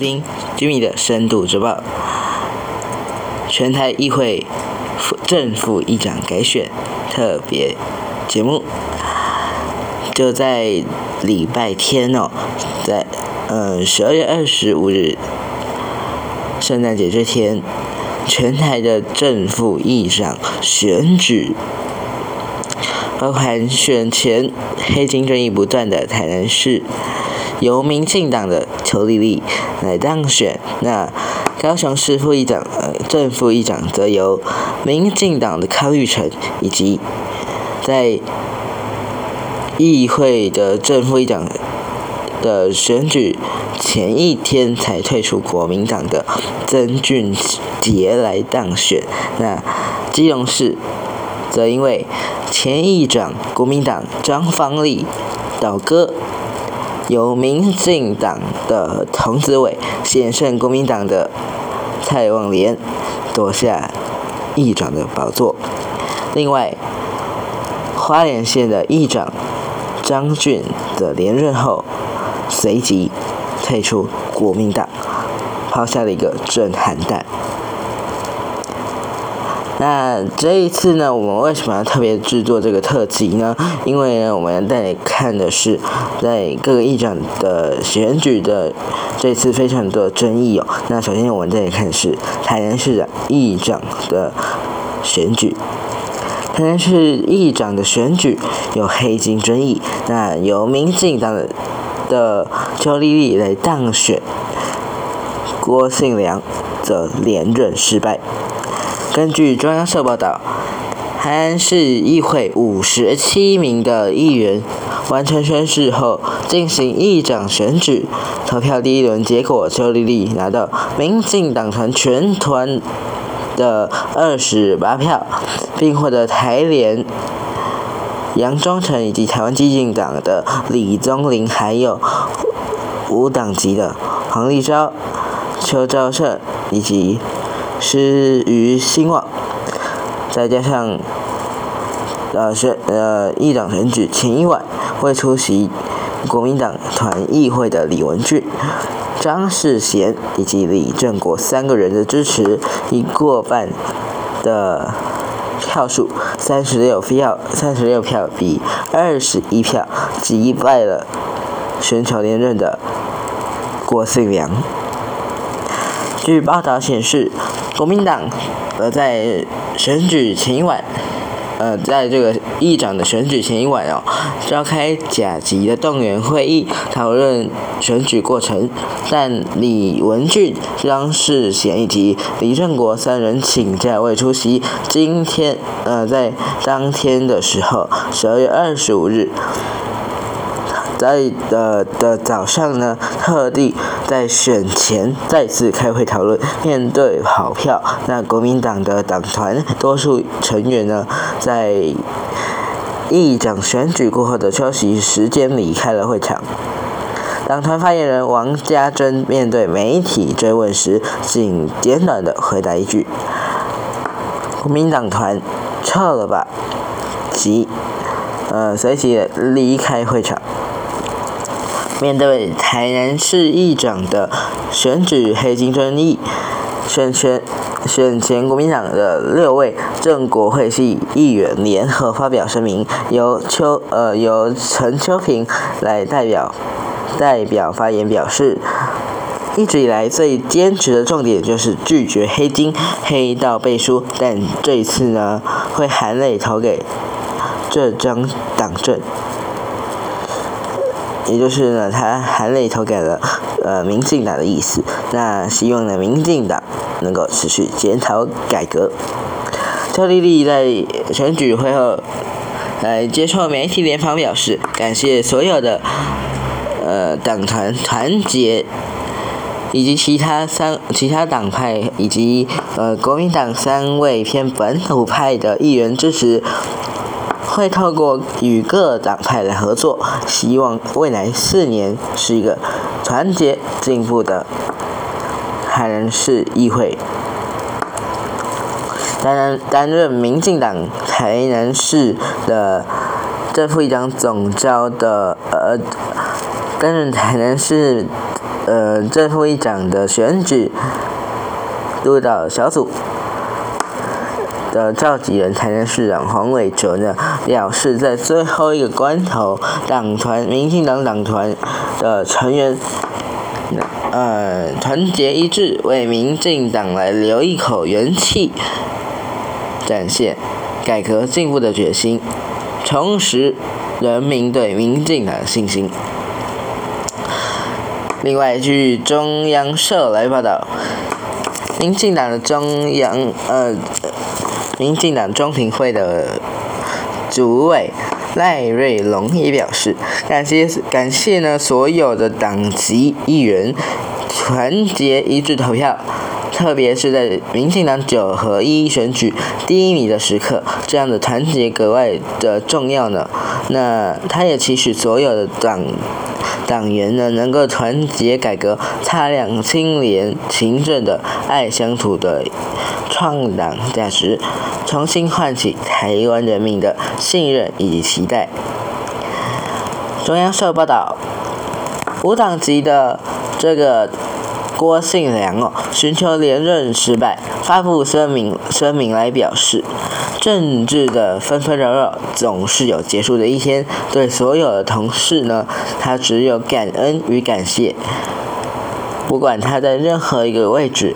听 Jimmy 的深度周报。全台议会副正副议长改选特别节目，就在礼拜天哦，在嗯十二月二十五日，圣诞节这天，全台的正副议长选举。包含选前黑金争议不断的台南市，由民进党的邱丽丽来当选。那高雄市副议长呃正副议长则由民进党的康玉成，以及在议会的正副议长的选举前一天才退出国民党的曾俊杰来当选。那基隆市。则因为前议长国民党张方立倒戈，由民进党的童子伟险胜国民党的蔡旺莲夺下议长的宝座。另外，花莲县的议长张俊的连任后，随即退出国民党，抛下了一个震撼弹。那这一次呢，我们为什么要特别制作这个特辑呢？因为呢，我们要带你看的是在各个议长的选举的这次非常多的争议哦。那首先我们带你看是台南市长议长的选举，台南市议长的选举有黑金争议，那由民进党的的邱丽丽来当选，郭信良则连任失败。根据中央社报道，台南市议会五十七名的议员完成宣誓后，进行议长选举。投票第一轮结果，邱丽丽拿到民进党团全团的二十八票，并获得台联杨忠诚以及台湾激进党的李宗林，还有无党籍的黄立昭、邱昭胜以及。失于兴旺，再加上呃选呃议长选举前一晚未出席国民党团议会的李文俊、张世贤以及李正国三个人的支持，以过半的票数三十六票三十六票比二十一票击败了寻求连任的郭信良。据报道显示。国民党，呃，在选举前一晚，呃，在这个议长的选举前一晚哦，召开甲级的动员会议，讨论选举过程。但李文俊、张世贤以及李正国三人请假未出席。今天，呃，在当天的时候，十二月二十五日。在的的早上呢，特地在选前再次开会讨论。面对跑票，那国民党的党团多数成员呢，在议长选举过后的休息时间离开了会场。党团发言人王家珍面对媒体追问时，仅简短的回答一句：“国民党团撤了吧。”即呃随即离开会场。面对台南市议长的选举黑金争议，选前选前国民党的六位正国会系议员联合发表声明，由邱呃由陈秋平来代表代表发言表示，一直以来最坚持的重点就是拒绝黑金，黑到背书，但这一次呢会含泪投给这张党证。也就是呢，他含泪投给了呃民进党的意思。那希望呢，民进党能够持续检讨改革。赵丽丽在选举会后来接受媒体联访表示，感谢所有的呃党团团结，以及其他三其他党派以及呃国民党三位偏本土派的议员支持。会透过与各党派的合作，希望未来四年是一个团结进步的海南市议会。担任担任民进党台南市的正副议长总召的呃，担任台南市呃正副议长的选举督导小组的召集人台南市长黄伟哲呢，表示在最后一个关头，党团民进党党团的成员。呃，团结一致，为民进党来留一口元气，展现改革进步的决心，重拾人民对民进党的信心。另外，据中央社来报道，民进党的中央呃，民进党中评会的主委。赖瑞龙也表示，感谢感谢呢所有的党籍议员团结一致投票，特别是在民进党九合一选举低迷的时刻，这样的团结格外的重要呢。那他也期许所有的党党员呢能够团结改革，擦亮清廉勤政的爱乡土的创党价值。重新唤起台湾人民的信任以及期待。中央社报道，无党籍的这个郭信良哦，寻求连任失败，发布声明声明来表示，政治的纷纷扰扰总是有结束的一天。对所有的同事呢，他只有感恩与感谢。不管他在任何一个位置，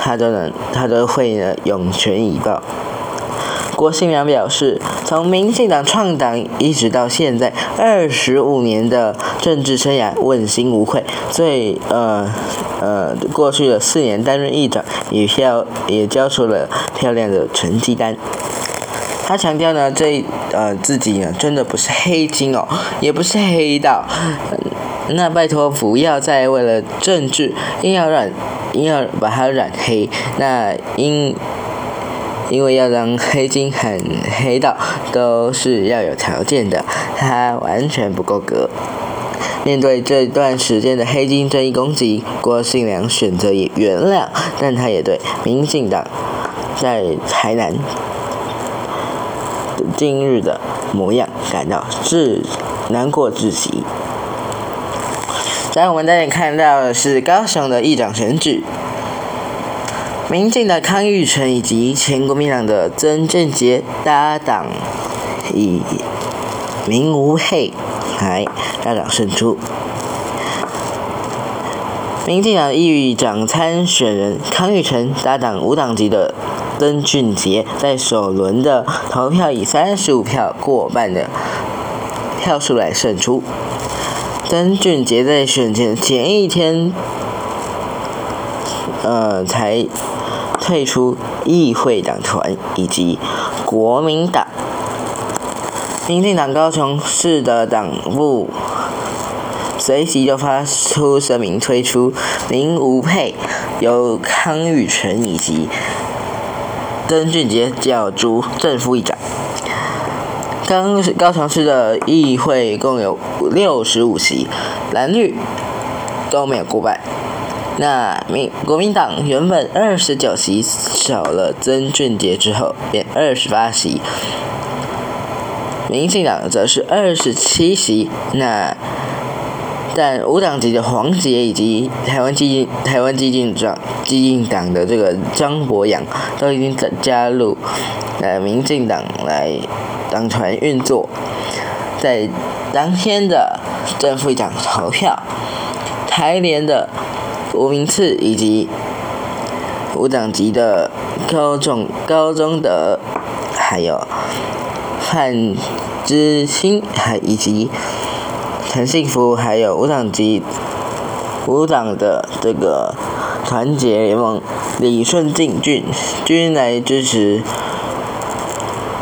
他都能，他都会呢涌泉以报。郭新良表示，从民进党创党一直到现在二十五年的政治生涯，问心无愧。最呃呃，过去的四年担任议长，也票也交出了漂亮的成绩单。他强调呢，这呃自己呢真的不是黑金哦，也不是黑道。那拜托不要再为了政治硬要染硬要把它染黑。那因。因为要让黑金很黑道都是要有条件的，他完全不够格。面对这段时间的黑金正义攻击，郭信良选择以原谅，但他也对民进党在台南今日的模样感到至难过至极。在我们这里看到的是高雄的议长选举。民进的康裕成以及前国民党的曾俊杰搭档，以民无黑来大党胜出。民进党议长参选人康裕成搭档无党籍的曾俊杰，在首轮的投票以三十五票过半的票数来胜出。曾俊杰在选前前一天，呃，才。退出议会党团以及国民党，民进党高雄市的党部随即就发出声明，推出林吴佩由康裕成以及曾俊杰角逐正副议长。高高雄市的议会共有六十五席，蓝绿都没有过半。那民国民党原本二十九席少了曾俊杰之后变二十八席，民进党则是二十七席。那但无党籍的黄杰以及台湾基进台湾基进党基进党的这个张博洋都已经加入呃民进党来党团运作，在当天的正副长投票，台联的。吴明次以及无党籍的高中高中的，还有范之清，还以及陈幸福，还有无党籍无党的这个团结联盟李顺进俊均来支持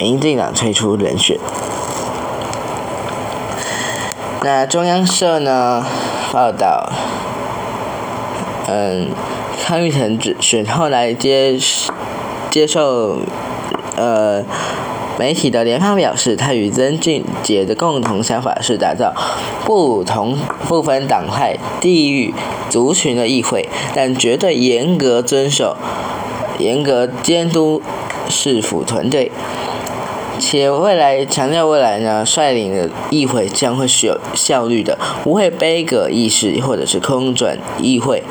民进党退出人选。那中央社呢报道。嗯，康玉成选后来接接受呃媒体的联方表示，他与曾俊杰的共同想法是打造不同不分党派、地域、族群的议会，但绝对严格遵守、严格监督市府团队，且未来强调未来呢，率领的议会将会是有效率的，不会杯葛议事或者是空转议会。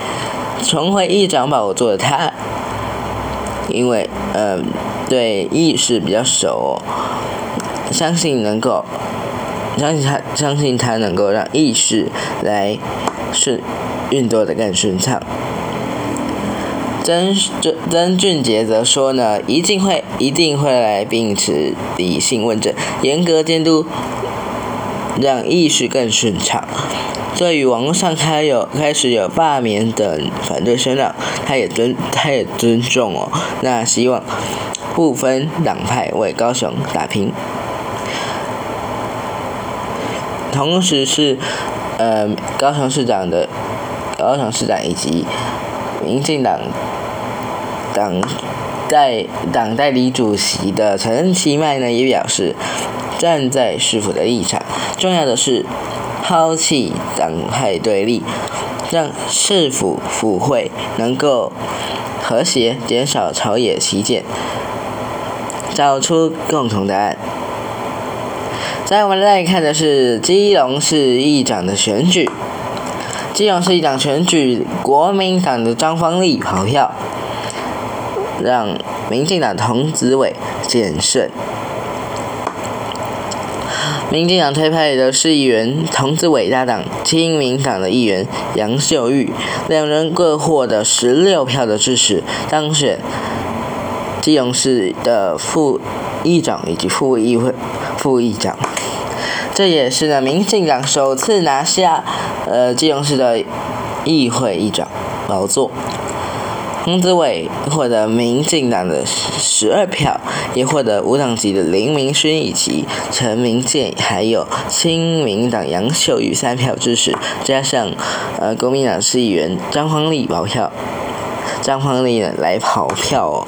重回议长宝座的他，因为呃对议事比较熟，相信能够，相信他相信他能够让议事来顺运作的更顺畅。曾曾曾俊杰则说呢，一定会一定会来秉持理性问政，严格监督，让议事更顺畅。对于网络上开有开始有罢免等反对声浪，他也尊他也尊重哦。那希望不分党派为高雄打拼，同时是呃高雄市长的高雄市长以及民进党党代党代理主席的陈其迈呢也表示站在市府的立场，重要的是。抛弃党派对立，让市府府会能够和谐，减少朝野旗舰，找出共同答案。在我们来看的是基隆市议长的选举，基隆市议长选举，国民党的张方立跑票，让民进党童子伟险胜。民进党推派的市议员童子伟搭档亲民党的议员杨秀玉，两人各获得十六票的支持，当选基隆市的副议长以及副议会副议长。这也是呢，民进党首次拿下呃基隆市的议会议长宝座。洪子伟获得民进党的十二票，也获得无党籍的林明勋以及陈明健，还有亲民党杨秀玉三票支持，加上呃国民党市议员张方立跑票，张方立呢来跑票哦。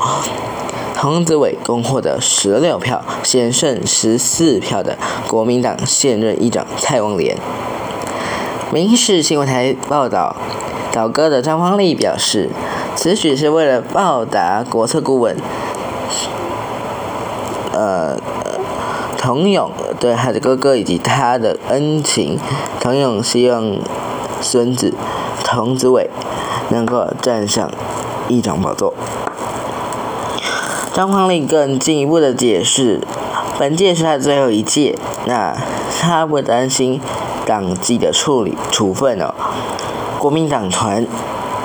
洪子伟共获得十六票，险胜十四票的国民党现任议长蔡旺莲。民事新闻台报道，倒戈的张方立表示。此举是为了报答国策顾问，呃，童勇对他的哥哥以及他的恩情。童勇希望孙子童子伟能够站上议长宝座。张匡胤更进一步的解释，本届是他最后一届，那他不担心党纪的处理处分哦。国民党团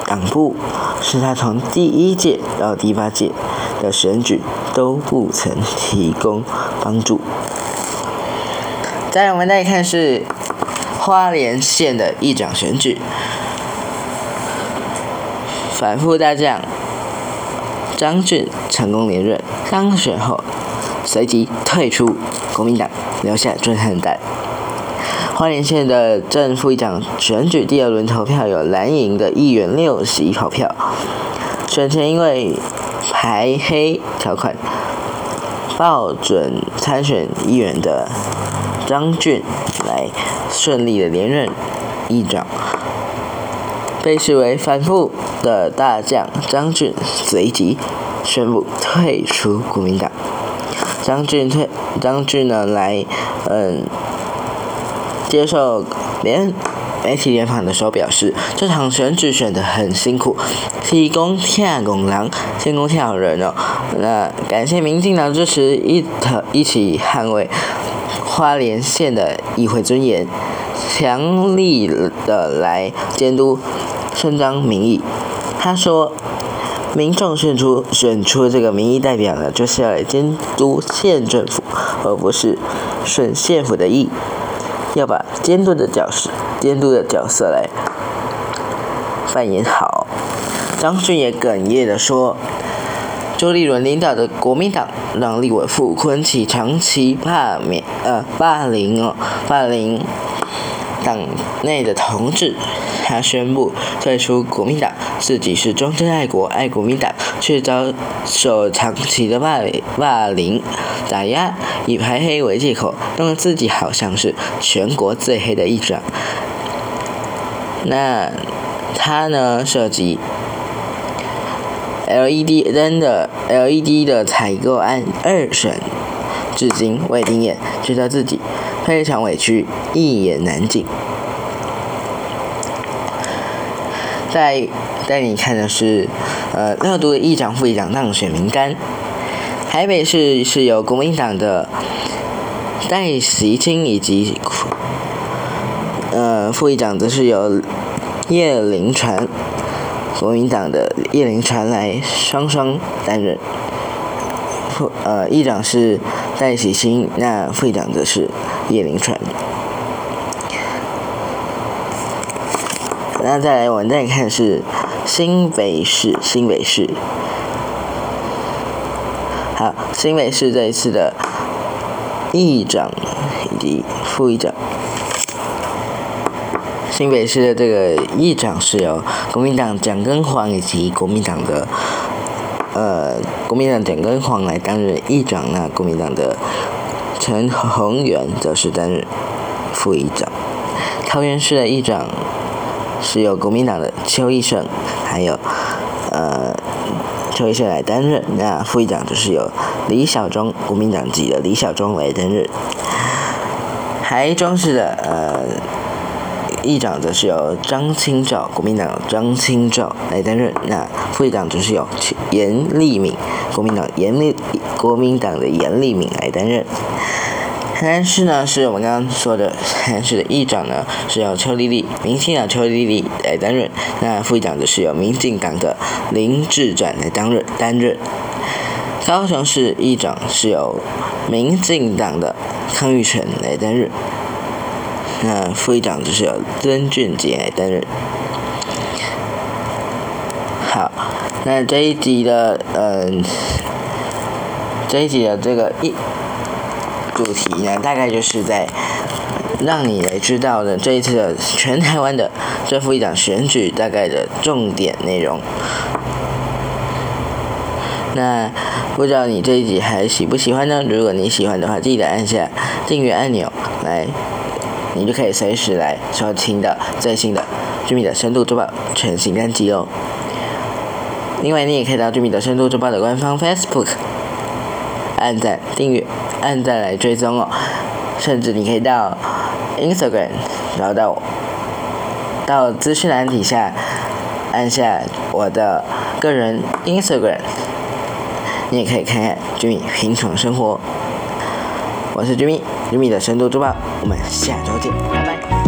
党部。是他从第一届到第八届的选举都不曾提供帮助。再我们再看是花莲县的议长选举，反复大将张俊成功连任，当选后随即退出国民党，留下震撼弹。花莲县的正副议长选举第二轮投票有蓝营的议员六席跑票，选前因为排黑条款，报准参选议员的张俊来顺利的连任议长，被视为反复的大将张俊随即宣布退出国民党。张俊退，张俊呢来，嗯。接受联媒体联访的时候表示，这场选举选得很辛苦，提供天公狼，天公天人哦。那感谢民进党支持，一一起捍卫花莲县的议会尊严，强力的来监督伸张民意。他说，民众选出选出这个民意代表呢，就是要监督县政府，而不是顺县府的意。要把监督的角色、监督的角色来扮演好。张俊也哽咽地说：“周立伦领导的国民党让立委傅昆萁长期罢免、呃霸凌哦，霸凌党内的同志。他宣布退出国民党，自己是忠贞爱国、爱国民党，却遭受长期的霸霸凌。”打压，以排黑为借口，弄得自己好像是全国最黑的一长。那他呢？涉及 LED 灯的 LED 的采购案二审，至今未定谳，觉得自己非常委屈，一言难尽。带带你看的是，呃，乐都的议长、副议长当选名单。台北市是由国民党的戴习清以及，呃，副议长则是由叶凌传，国民党的叶凌传来双双担任。副呃，议长是戴喜清，那副议长则是叶凌传。那再来，我们再看是新北市，新北市。好，新北市这一次的议长以及副议长。新北市的这个议长是由国民党蒋根煌以及国民党的呃国民党蒋根煌来担任议长，那国民党的陈宏源则是担任副议长。桃园市的议长。是由国民党的邱义胜，还有呃邱义胜来担任。那副议长就是由李小忠，国民党籍的李小忠来担任。台中市的呃议长则是由张清照，国民党张清照来担任。那副议长就是由严立敏，国民党严立国民党的严立敏来担任。台南市呢，是我们刚刚说的台南市的议长呢，是由邱丽丽，民进党邱丽丽来担任。那副议长的是由民进党的林志展来担任担任。高雄市议长是由民进党的康裕成来担任。那副议长就是由曾俊杰来担任。好，那这一集的嗯，这一集的这个议。主题呢，大概就是在让你来知道的这一次的全台湾的正副议长选举大概的重点内容。那不知道你这一集还喜不喜欢呢？如果你喜欢的话，记得按下订阅按钮，来，你就可以随时来收听到最新的《居民的深度周报》全新单集哦。另外，你也可以到《居民的深度周报》的官方 Facebook。按赞、订阅、按赞来追踪哦，甚至你可以到 Instagram 然后到，到资讯栏底下按下我的个人 Instagram，你也可以看看 Jimmy 平常生活。我是 Jimmy，Jimmy 的深度珠宝，我们下周见，拜拜。